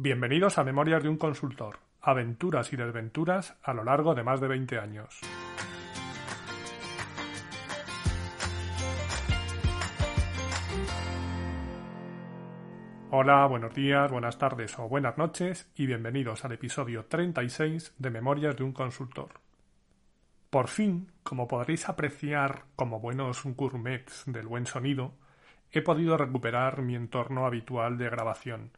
Bienvenidos a Memorias de un Consultor, aventuras y desventuras a lo largo de más de 20 años. Hola, buenos días, buenas tardes o buenas noches y bienvenidos al episodio 36 de Memorias de un Consultor. Por fin, como podréis apreciar como buenos gourmets del buen sonido, he podido recuperar mi entorno habitual de grabación –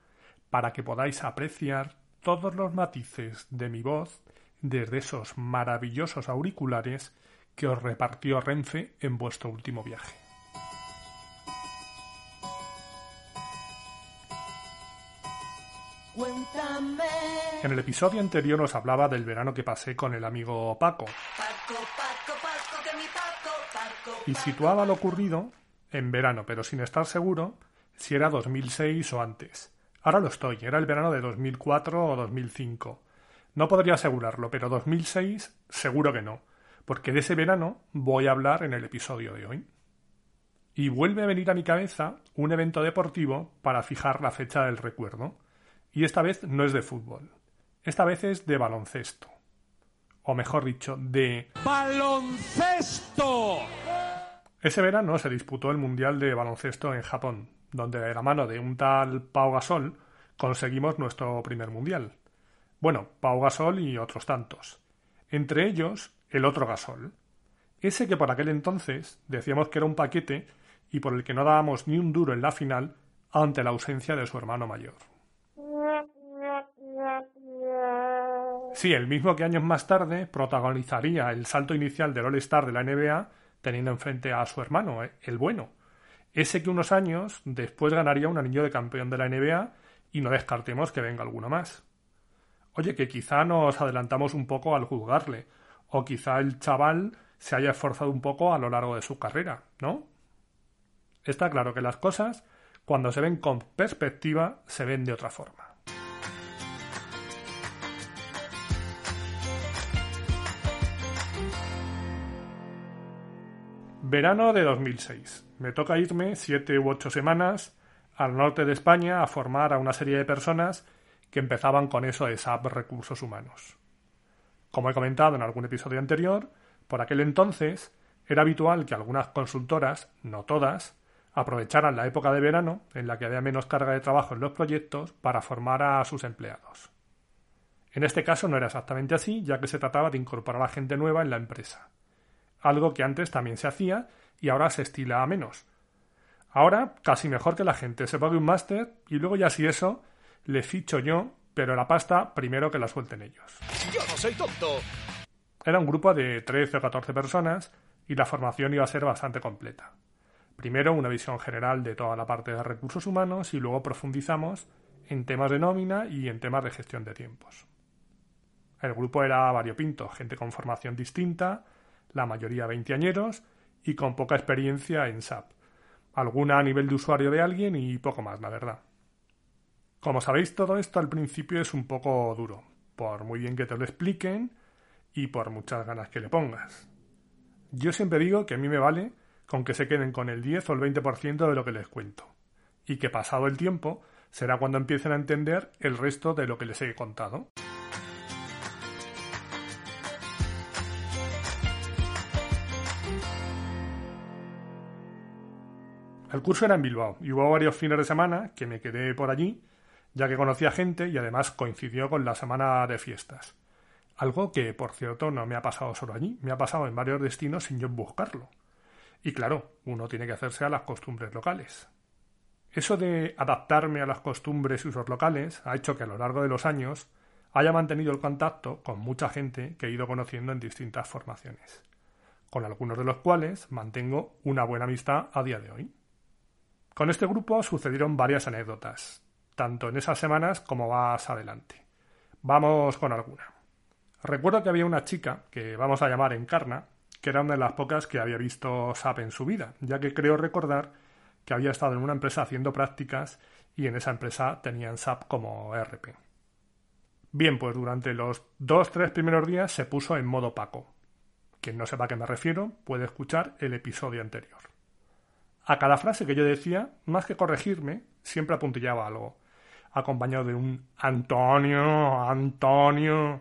para que podáis apreciar todos los matices de mi voz desde esos maravillosos auriculares que os repartió Renfe en vuestro último viaje. En el episodio anterior os hablaba del verano que pasé con el amigo Paco. y situaba lo ocurrido en verano, pero sin estar seguro si era 2006 o antes. Ahora lo estoy, era el verano de 2004 o 2005. No podría asegurarlo, pero 2006 seguro que no, porque de ese verano voy a hablar en el episodio de hoy. Y vuelve a venir a mi cabeza un evento deportivo para fijar la fecha del recuerdo. Y esta vez no es de fútbol. Esta vez es de baloncesto. O mejor dicho, de... ¡Baloncesto! Ese verano se disputó el Mundial de Baloncesto en Japón, donde de la mano de un tal Pau Gasol conseguimos nuestro primer mundial. Bueno, Pau Gasol y otros tantos. Entre ellos, el otro Gasol. Ese que por aquel entonces decíamos que era un paquete y por el que no dábamos ni un duro en la final ante la ausencia de su hermano mayor. Sí, el mismo que años más tarde protagonizaría el salto inicial del All-Star de la NBA teniendo enfrente a su hermano, eh, el bueno, ese que unos años después ganaría un anillo de campeón de la NBA y no descartemos que venga alguno más. Oye, que quizá nos adelantamos un poco al juzgarle, o quizá el chaval se haya esforzado un poco a lo largo de su carrera, ¿no? Está claro que las cosas, cuando se ven con perspectiva, se ven de otra forma. Verano de 2006. Me toca irme siete u ocho semanas al norte de España a formar a una serie de personas que empezaban con eso de SAP Recursos Humanos. Como he comentado en algún episodio anterior, por aquel entonces era habitual que algunas consultoras, no todas, aprovecharan la época de verano, en la que había menos carga de trabajo en los proyectos, para formar a sus empleados. En este caso no era exactamente así, ya que se trataba de incorporar a gente nueva en la empresa algo que antes también se hacía y ahora se estila a menos. Ahora casi mejor que la gente se pague un máster y luego ya si eso le ficho yo, pero la pasta primero que la suelten ellos. Yo no soy tonto. Era un grupo de 13 o 14 personas y la formación iba a ser bastante completa. Primero una visión general de toda la parte de recursos humanos y luego profundizamos en temas de nómina y en temas de gestión de tiempos. El grupo era variopinto, gente con formación distinta, la mayoría veinteañeros y con poca experiencia en SAP. Alguna a nivel de usuario de alguien y poco más, la verdad. Como sabéis, todo esto al principio es un poco duro, por muy bien que te lo expliquen y por muchas ganas que le pongas. Yo siempre digo que a mí me vale con que se queden con el 10 o el 20% de lo que les cuento, y que pasado el tiempo será cuando empiecen a entender el resto de lo que les he contado. El curso era en Bilbao y hubo varios fines de semana que me quedé por allí, ya que conocía gente y además coincidió con la semana de fiestas. Algo que, por cierto, no me ha pasado solo allí, me ha pasado en varios destinos sin yo buscarlo. Y claro, uno tiene que hacerse a las costumbres locales. Eso de adaptarme a las costumbres y usos locales ha hecho que a lo largo de los años haya mantenido el contacto con mucha gente que he ido conociendo en distintas formaciones, con algunos de los cuales mantengo una buena amistad a día de hoy. Con este grupo sucedieron varias anécdotas, tanto en esas semanas como más adelante. Vamos con alguna. Recuerdo que había una chica, que vamos a llamar Encarna, que era una de las pocas que había visto SAP en su vida, ya que creo recordar que había estado en una empresa haciendo prácticas y en esa empresa tenían SAP como RP. Bien, pues durante los dos, tres primeros días se puso en modo Paco. Quien no sepa a qué me refiero puede escuchar el episodio anterior. A cada frase que yo decía, más que corregirme, siempre apuntillaba algo, acompañado de un Antonio, Antonio,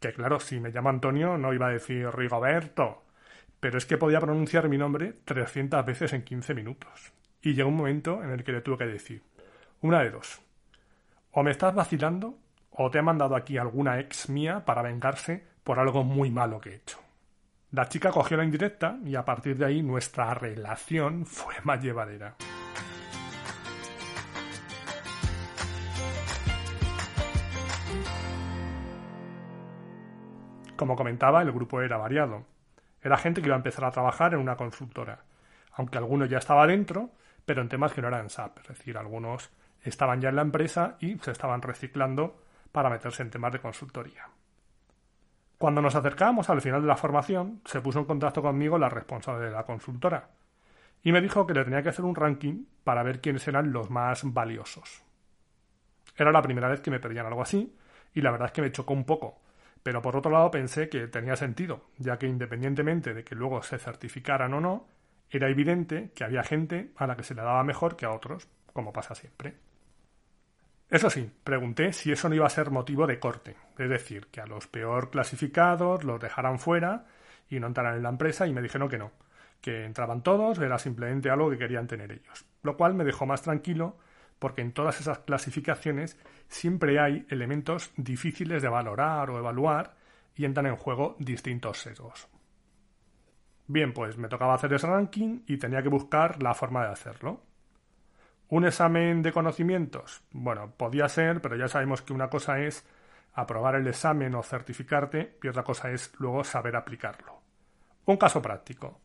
que claro, si me llama Antonio no iba a decir Rigoberto, pero es que podía pronunciar mi nombre 300 veces en 15 minutos. Y llegó un momento en el que le tuve que decir, una de dos, o me estás vacilando o te ha mandado aquí alguna ex mía para vengarse por algo muy malo que he hecho. La chica cogió la indirecta y a partir de ahí nuestra relación fue más llevadera. Como comentaba, el grupo era variado. Era gente que iba a empezar a trabajar en una consultora, aunque algunos ya estaba dentro, pero en temas que no eran SAP, es decir, algunos estaban ya en la empresa y se estaban reciclando para meterse en temas de consultoría. Cuando nos acercábamos al final de la formación, se puso en contacto conmigo la responsable de la consultora y me dijo que le tenía que hacer un ranking para ver quiénes eran los más valiosos. Era la primera vez que me pedían algo así y la verdad es que me chocó un poco, pero por otro lado pensé que tenía sentido, ya que independientemente de que luego se certificaran o no, era evidente que había gente a la que se le daba mejor que a otros, como pasa siempre. Eso sí, pregunté si eso no iba a ser motivo de corte, es decir, que a los peor clasificados los dejaran fuera y no entraran en la empresa y me dijeron que no, que entraban todos, era simplemente algo que querían tener ellos, lo cual me dejó más tranquilo porque en todas esas clasificaciones siempre hay elementos difíciles de valorar o evaluar y entran en juego distintos sesgos. Bien, pues me tocaba hacer ese ranking y tenía que buscar la forma de hacerlo. ¿Un examen de conocimientos? Bueno, podía ser, pero ya sabemos que una cosa es aprobar el examen o certificarte y otra cosa es luego saber aplicarlo. Un caso práctico.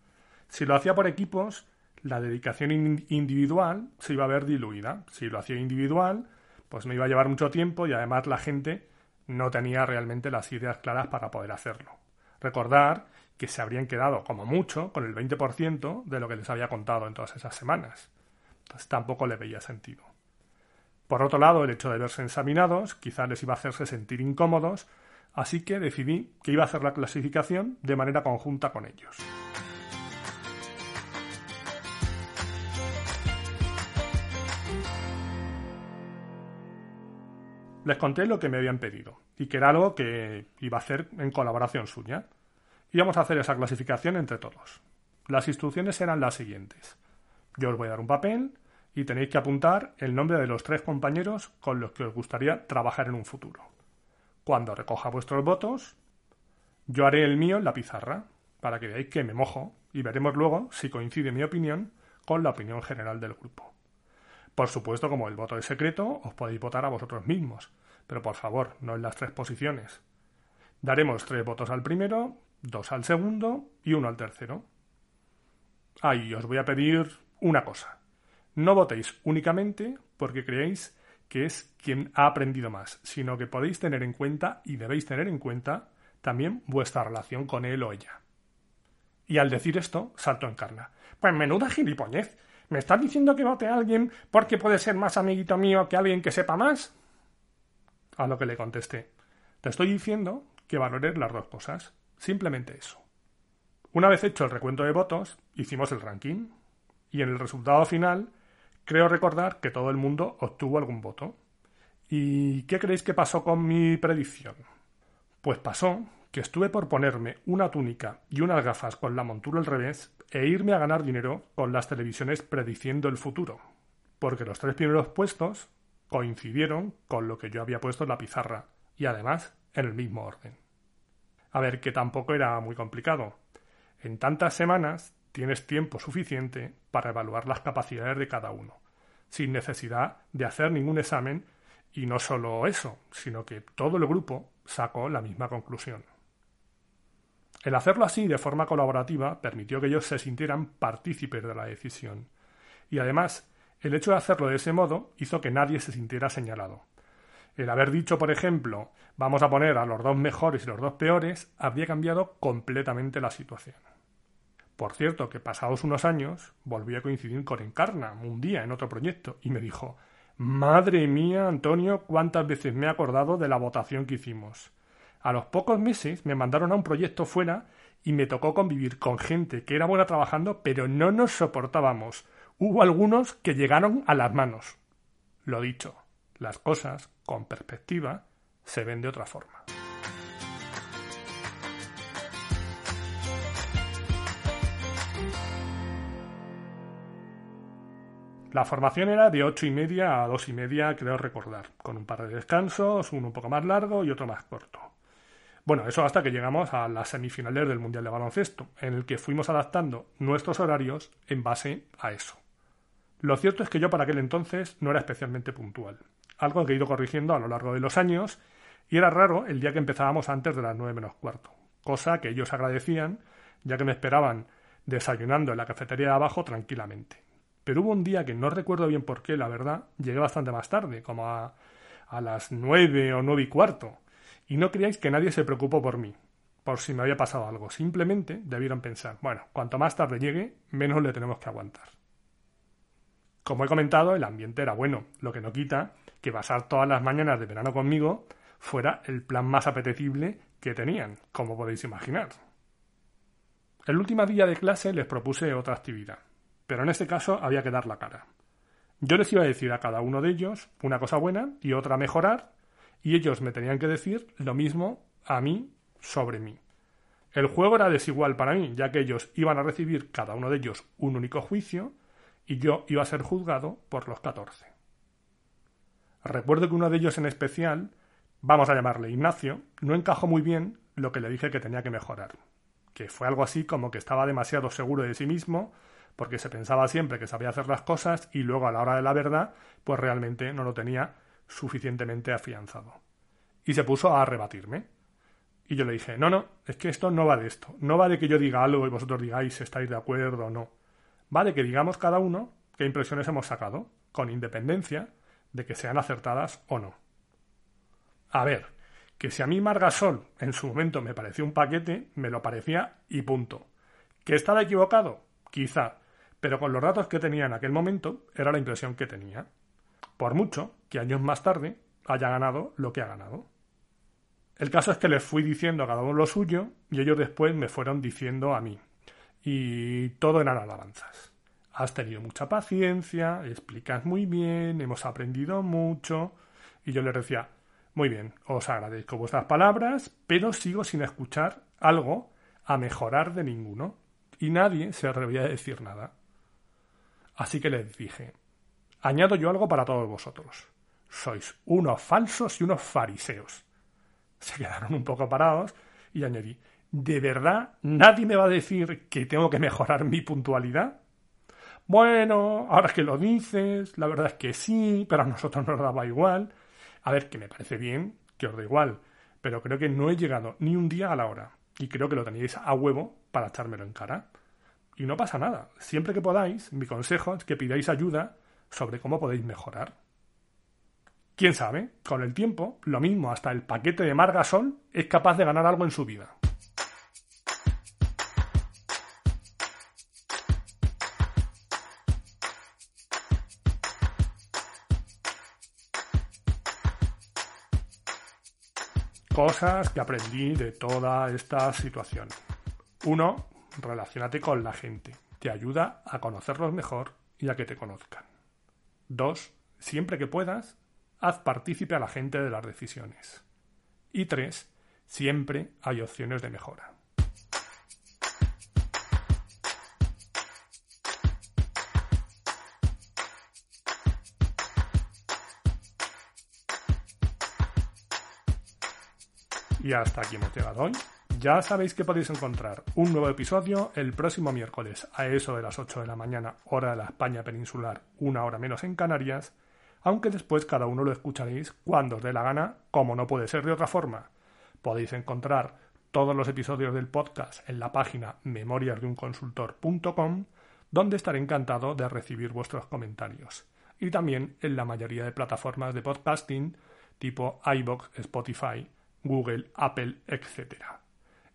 Si lo hacía por equipos, la dedicación individual se iba a ver diluida. Si lo hacía individual, pues me iba a llevar mucho tiempo y además la gente no tenía realmente las ideas claras para poder hacerlo. Recordar que se habrían quedado como mucho con el 20% de lo que les había contado en todas esas semanas. Entonces tampoco le veía sentido. Por otro lado, el hecho de verse examinados quizá les iba a hacerse sentir incómodos, así que decidí que iba a hacer la clasificación de manera conjunta con ellos. Les conté lo que me habían pedido y que era algo que iba a hacer en colaboración suya. Íbamos a hacer esa clasificación entre todos. Las instrucciones eran las siguientes. Yo os voy a dar un papel y tenéis que apuntar el nombre de los tres compañeros con los que os gustaría trabajar en un futuro. Cuando recoja vuestros votos, yo haré el mío en la pizarra, para que veáis que me mojo, y veremos luego si coincide mi opinión con la opinión general del grupo. Por supuesto, como el voto es secreto, os podéis votar a vosotros mismos, pero por favor, no en las tres posiciones. Daremos tres votos al primero, dos al segundo y uno al tercero. Ah, y os voy a pedir una cosa. No votéis únicamente porque creéis que es quien ha aprendido más, sino que podéis tener en cuenta y debéis tener en cuenta también vuestra relación con él o ella. Y al decir esto, salto en carna. Pues menuda gilipollez. ¿Me estás diciendo que vote a alguien porque puede ser más amiguito mío que alguien que sepa más? A lo que le contesté. Te estoy diciendo que valores las dos cosas. Simplemente eso. Una vez hecho el recuento de votos, hicimos el ranking y en el resultado final creo recordar que todo el mundo obtuvo algún voto. ¿Y qué creéis que pasó con mi predicción? Pues pasó que estuve por ponerme una túnica y unas gafas con la montura al revés e irme a ganar dinero con las televisiones prediciendo el futuro, porque los tres primeros puestos coincidieron con lo que yo había puesto en la pizarra, y además en el mismo orden. A ver, que tampoco era muy complicado. En tantas semanas tienes tiempo suficiente para evaluar las capacidades de cada uno, sin necesidad de hacer ningún examen y no solo eso, sino que todo el grupo sacó la misma conclusión. El hacerlo así de forma colaborativa permitió que ellos se sintieran partícipes de la decisión y además El hecho de hacerlo de ese modo hizo que nadie se sintiera señalado. El haber dicho, por ejemplo, vamos a poner a los dos mejores y los dos peores, habría cambiado completamente la situación. Por cierto, que pasados unos años volví a coincidir con Encarna un día en otro proyecto y me dijo Madre mía, Antonio, cuántas veces me he acordado de la votación que hicimos. A los pocos meses me mandaron a un proyecto fuera y me tocó convivir con gente que era buena trabajando, pero no nos soportábamos. Hubo algunos que llegaron a las manos. Lo dicho, las cosas, con perspectiva, se ven de otra forma. La formación era de ocho y media a dos y media, creo recordar, con un par de descansos, uno un poco más largo y otro más corto. Bueno, eso hasta que llegamos a las semifinales del Mundial de Baloncesto, en el que fuimos adaptando nuestros horarios en base a eso. Lo cierto es que yo para aquel entonces no era especialmente puntual, algo que he ido corrigiendo a lo largo de los años, y era raro el día que empezábamos antes de las nueve menos cuarto, cosa que ellos agradecían, ya que me esperaban desayunando en la cafetería de abajo tranquilamente. Pero hubo un día que no recuerdo bien por qué, la verdad, llegué bastante más tarde, como a, a las nueve o nueve y cuarto. Y no creáis que nadie se preocupó por mí, por si me había pasado algo. Simplemente debieron pensar, bueno, cuanto más tarde llegue, menos le tenemos que aguantar. Como he comentado, el ambiente era bueno, lo que no quita que pasar todas las mañanas de verano conmigo fuera el plan más apetecible que tenían, como podéis imaginar. El último día de clase les propuse otra actividad, pero en este caso había que dar la cara. Yo les iba a decir a cada uno de ellos una cosa buena y otra mejorar, y ellos me tenían que decir lo mismo a mí sobre mí. El juego era desigual para mí, ya que ellos iban a recibir cada uno de ellos un único juicio y yo iba a ser juzgado por los catorce. Recuerdo que uno de ellos en especial, vamos a llamarle Ignacio, no encajó muy bien lo que le dije que tenía que mejorar, que fue algo así como que estaba demasiado seguro de sí mismo porque se pensaba siempre que sabía hacer las cosas y luego a la hora de la verdad, pues realmente no lo tenía suficientemente afianzado. Y se puso a rebatirme. Y yo le dije, no, no, es que esto no va de esto. No va de que yo diga algo y vosotros digáis si estáis de acuerdo o no. Va de que digamos cada uno qué impresiones hemos sacado, con independencia de que sean acertadas o no. A ver, que si a mí Margasol en su momento me pareció un paquete, me lo parecía y punto. ¿Que estaba equivocado? Quizá, pero con los datos que tenía en aquel momento era la impresión que tenía. Por mucho que años más tarde haya ganado lo que ha ganado. El caso es que les fui diciendo a cada uno lo suyo y ellos después me fueron diciendo a mí. Y todo eran alabanzas. Has tenido mucha paciencia, explicas muy bien, hemos aprendido mucho. Y yo les decía, muy bien, os agradezco vuestras palabras, pero sigo sin escuchar algo a mejorar de ninguno. Y nadie se atrevía a decir nada. Así que les dije, añado yo algo para todos vosotros. Sois unos falsos y unos fariseos. Se quedaron un poco parados y añadí, ¿de verdad nadie me va a decir que tengo que mejorar mi puntualidad? Bueno, ahora que lo dices, la verdad es que sí, pero a nosotros nos daba igual. A ver, que me parece bien que os da igual, pero creo que no he llegado ni un día a la hora. Y creo que lo tenéis a huevo para echármelo en cara. Y no pasa nada. Siempre que podáis, mi consejo es que pidáis ayuda sobre cómo podéis mejorar. Quién sabe, con el tiempo, lo mismo, hasta el paquete de Margasol es capaz de ganar algo en su vida. Cosas que aprendí de toda esta situación. Uno, relacionate con la gente. Te ayuda a conocerlos mejor y a que te conozcan. 2. Siempre que puedas, haz partícipe a la gente de las decisiones. Y 3. Siempre hay opciones de mejora. Y hasta aquí hemos llegado hoy. Ya sabéis que podéis encontrar un nuevo episodio el próximo miércoles a eso de las 8 de la mañana, hora de la España peninsular, una hora menos en Canarias, aunque después cada uno lo escucharéis cuando os dé la gana, como no puede ser de otra forma. Podéis encontrar todos los episodios del podcast en la página memoriasdeunconsultor.com, donde estaré encantado de recibir vuestros comentarios. y también en la mayoría de plataformas de podcasting tipo iBox, Spotify, Google, Apple, etc.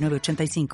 85